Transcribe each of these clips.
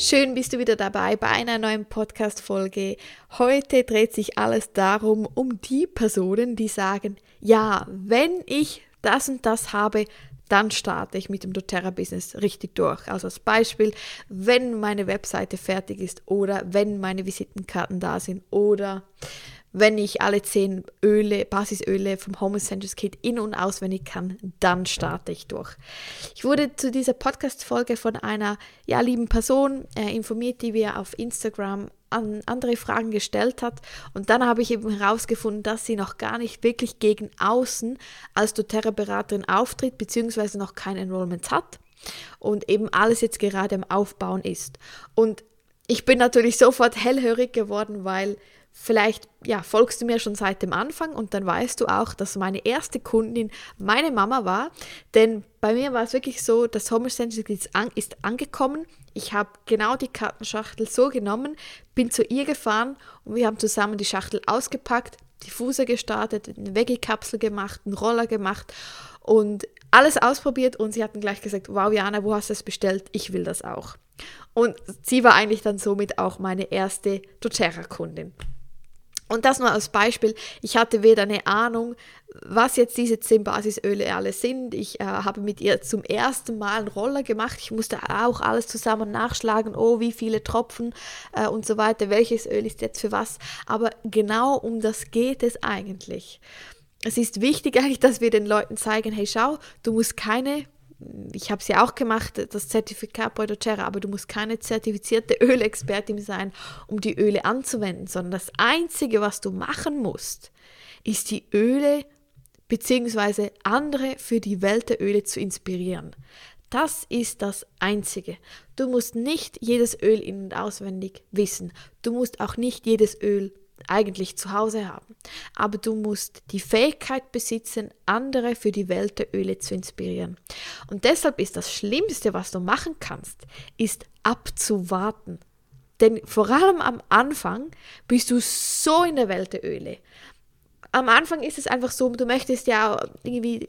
Schön bist du wieder dabei bei einer neuen Podcast-Folge. Heute dreht sich alles darum, um die Personen, die sagen, ja, wenn ich das und das habe, dann starte ich mit dem doTERRA-Business richtig durch. Also als Beispiel, wenn meine Webseite fertig ist oder wenn meine Visitenkarten da sind oder wenn ich alle zehn Öle, Basisöle vom Home Essentials Kit in- und auswendig kann, dann starte ich durch. Ich wurde zu dieser Podcast-Folge von einer ja, lieben Person äh, informiert, die mir auf Instagram an andere Fragen gestellt hat. Und dann habe ich eben herausgefunden, dass sie noch gar nicht wirklich gegen außen als doTERRA-Beraterin auftritt, beziehungsweise noch kein Enrollment hat und eben alles jetzt gerade am Aufbauen ist. Und ich bin natürlich sofort hellhörig geworden, weil Vielleicht ja, folgst du mir schon seit dem Anfang und dann weißt du auch, dass meine erste Kundin meine Mama war. Denn bei mir war es wirklich so, das Home Essentials ist, an, ist angekommen. Ich habe genau die Kartenschachtel so genommen, bin zu ihr gefahren und wir haben zusammen die Schachtel ausgepackt, Diffuser gestartet, eine Veggie-Kapsel gemacht, einen Roller gemacht und alles ausprobiert und sie hatten gleich gesagt, wow Jana, wo hast du es bestellt? Ich will das auch. Und sie war eigentlich dann somit auch meine erste doTERRA-Kundin. Und das nur als Beispiel. Ich hatte weder eine Ahnung, was jetzt diese zehn Basisöle alle sind. Ich äh, habe mit ihr zum ersten Mal einen Roller gemacht. Ich musste auch alles zusammen nachschlagen. Oh, wie viele Tropfen äh, und so weiter. Welches Öl ist jetzt für was? Aber genau um das geht es eigentlich. Es ist wichtig eigentlich, dass wir den Leuten zeigen, hey, schau, du musst keine ich habe es ja auch gemacht, das Zertifikat bei doTERRA, aber du musst keine zertifizierte Ölexpertin sein, um die Öle anzuwenden, sondern das Einzige, was du machen musst, ist die Öle bzw. andere für die Welt der Öle zu inspirieren. Das ist das Einzige. Du musst nicht jedes Öl in und auswendig wissen. Du musst auch nicht jedes Öl eigentlich zu Hause haben. Aber du musst die Fähigkeit besitzen, andere für die Welt der Öle zu inspirieren. Und deshalb ist das Schlimmste, was du machen kannst, ist abzuwarten. Denn vor allem am Anfang bist du so in der Welt der Öle. Am Anfang ist es einfach so, du möchtest ja irgendwie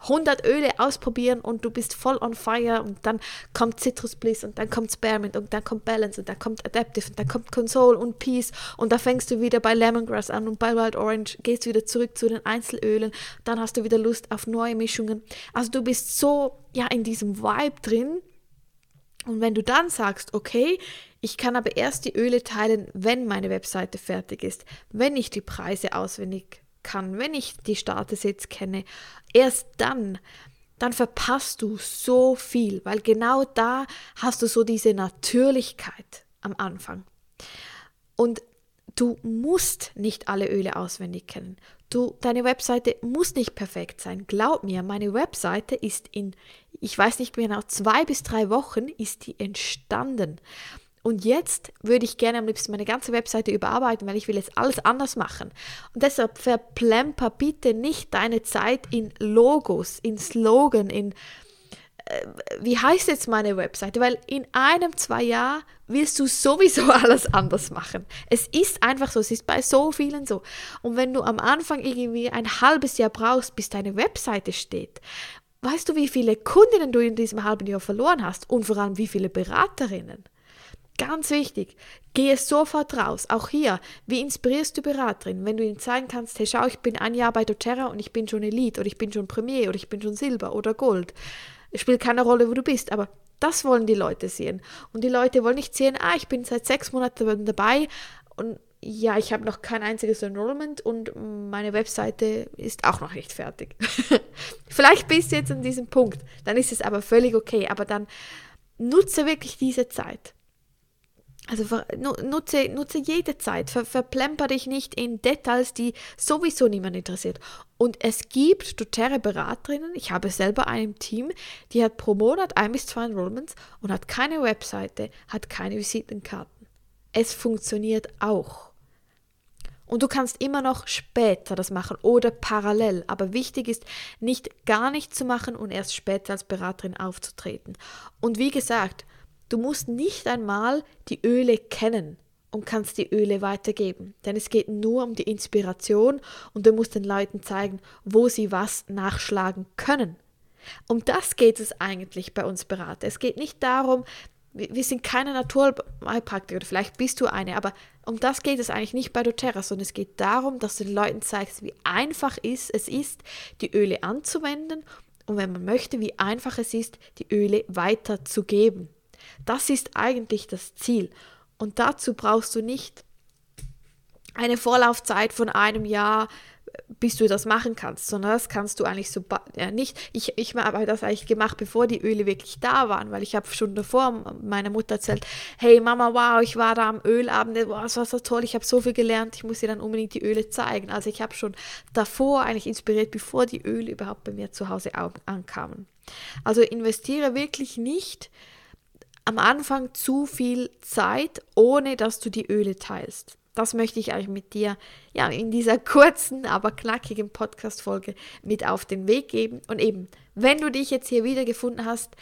100 Öle ausprobieren und du bist voll on fire und dann kommt Citrus Bliss und dann kommt Spearmint und dann kommt Balance und dann kommt Adaptive und dann kommt Console und Peace und da fängst du wieder bei Lemongrass an und bei Wild Orange gehst wieder zurück zu den Einzelölen, dann hast du wieder Lust auf neue Mischungen. Also du bist so ja in diesem Vibe drin und wenn du dann sagst, okay, ich kann aber erst die Öle teilen, wenn meine Webseite fertig ist, wenn ich die Preise auswendig kann, wenn ich die Status jetzt kenne, erst dann, dann verpasst du so viel, weil genau da hast du so diese Natürlichkeit am Anfang. Und du musst nicht alle Öle auswendig kennen. Du, deine Webseite muss nicht perfekt sein. Glaub mir, meine Webseite ist in, ich weiß nicht genau, zwei bis drei Wochen ist die entstanden. Und jetzt würde ich gerne am liebsten meine ganze Webseite überarbeiten, weil ich will jetzt alles anders machen. Und deshalb verplemper bitte nicht deine Zeit in Logos, in Slogan, in äh, wie heißt jetzt meine Webseite? Weil in einem, zwei Jahren willst du sowieso alles anders machen. Es ist einfach so, es ist bei so vielen so. Und wenn du am Anfang irgendwie ein halbes Jahr brauchst, bis deine Webseite steht, weißt du, wie viele Kundinnen du in diesem halben Jahr verloren hast und vor allem wie viele Beraterinnen? Ganz wichtig, gehe sofort raus. Auch hier, wie inspirierst du Beraterin? Wenn du ihnen zeigen kannst, hey, schau, ich bin ein Jahr bei doTERRA und ich bin schon Elite oder ich bin schon Premier oder ich bin schon Silber oder Gold. Es spielt keine Rolle, wo du bist, aber das wollen die Leute sehen. Und die Leute wollen nicht sehen, ah, ich bin seit sechs Monaten dabei und ja, ich habe noch kein einziges Enrollment und meine Webseite ist auch noch nicht fertig. Vielleicht bist du jetzt an diesem Punkt, dann ist es aber völlig okay, aber dann nutze wirklich diese Zeit. Also nutze, nutze jede Zeit, ver, verplemper dich nicht in Details, die sowieso niemand interessiert. Und es gibt doTERRA Beraterinnen, ich habe selber einen Team, die hat pro Monat ein bis zwei Enrollments und hat keine Webseite, hat keine Visitenkarten. Es funktioniert auch. Und du kannst immer noch später das machen oder parallel. Aber wichtig ist, nicht gar nicht zu machen und erst später als Beraterin aufzutreten. Und wie gesagt, Du musst nicht einmal die Öle kennen und kannst die Öle weitergeben, denn es geht nur um die Inspiration und du musst den Leuten zeigen, wo sie was nachschlagen können. Um das geht es eigentlich bei uns Berater. Es geht nicht darum, wir sind keine Naturheilpraktiker, vielleicht bist du eine, aber um das geht es eigentlich nicht bei doTERRA, sondern es geht darum, dass du den Leuten zeigst, wie einfach es ist, die Öle anzuwenden und wenn man möchte, wie einfach es ist, die Öle weiterzugeben. Das ist eigentlich das Ziel. Und dazu brauchst du nicht eine Vorlaufzeit von einem Jahr, bis du das machen kannst, sondern das kannst du eigentlich so ja, nicht. Ich, ich habe das eigentlich gemacht, bevor die Öle wirklich da waren, weil ich habe schon davor meiner Mutter erzählt, hey Mama, wow, ich war da am Ölabend, wow, das war so toll, ich habe so viel gelernt, ich muss dir dann unbedingt die Öle zeigen. Also ich habe schon davor eigentlich inspiriert, bevor die Öle überhaupt bei mir zu Hause ankamen. Also investiere wirklich nicht am Anfang zu viel Zeit, ohne dass du die Öle teilst. Das möchte ich euch mit dir ja in dieser kurzen, aber knackigen Podcast-Folge mit auf den Weg geben. Und eben, wenn du dich jetzt hier wiedergefunden hast,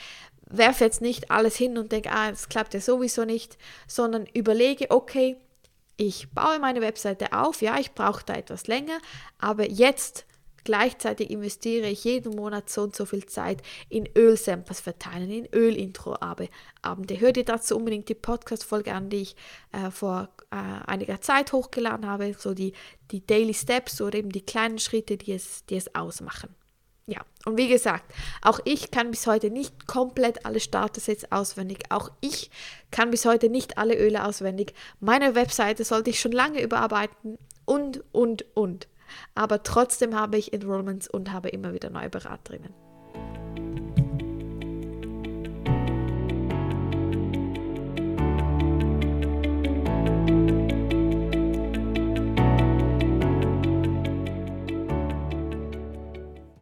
werf jetzt nicht alles hin und denk, ah, es klappt ja sowieso nicht, sondern überlege, okay, ich baue meine Webseite auf, ja, ich brauche da etwas länger, aber jetzt Gleichzeitig investiere ich jeden Monat so und so viel Zeit in Ölsamples verteilen, in Ölintro-Abende. Hör dir dazu unbedingt die Podcast-Folge an, die ich äh, vor äh, einiger Zeit hochgeladen habe, so die, die Daily Steps oder eben die kleinen Schritte, die es, die es ausmachen. Ja, und wie gesagt, auch ich kann bis heute nicht komplett alle Starter-Sets auswendig. Auch ich kann bis heute nicht alle Öle auswendig. Meine Webseite sollte ich schon lange überarbeiten und, und, und aber trotzdem habe ich Enrollments und habe immer wieder neue Beraterinnen.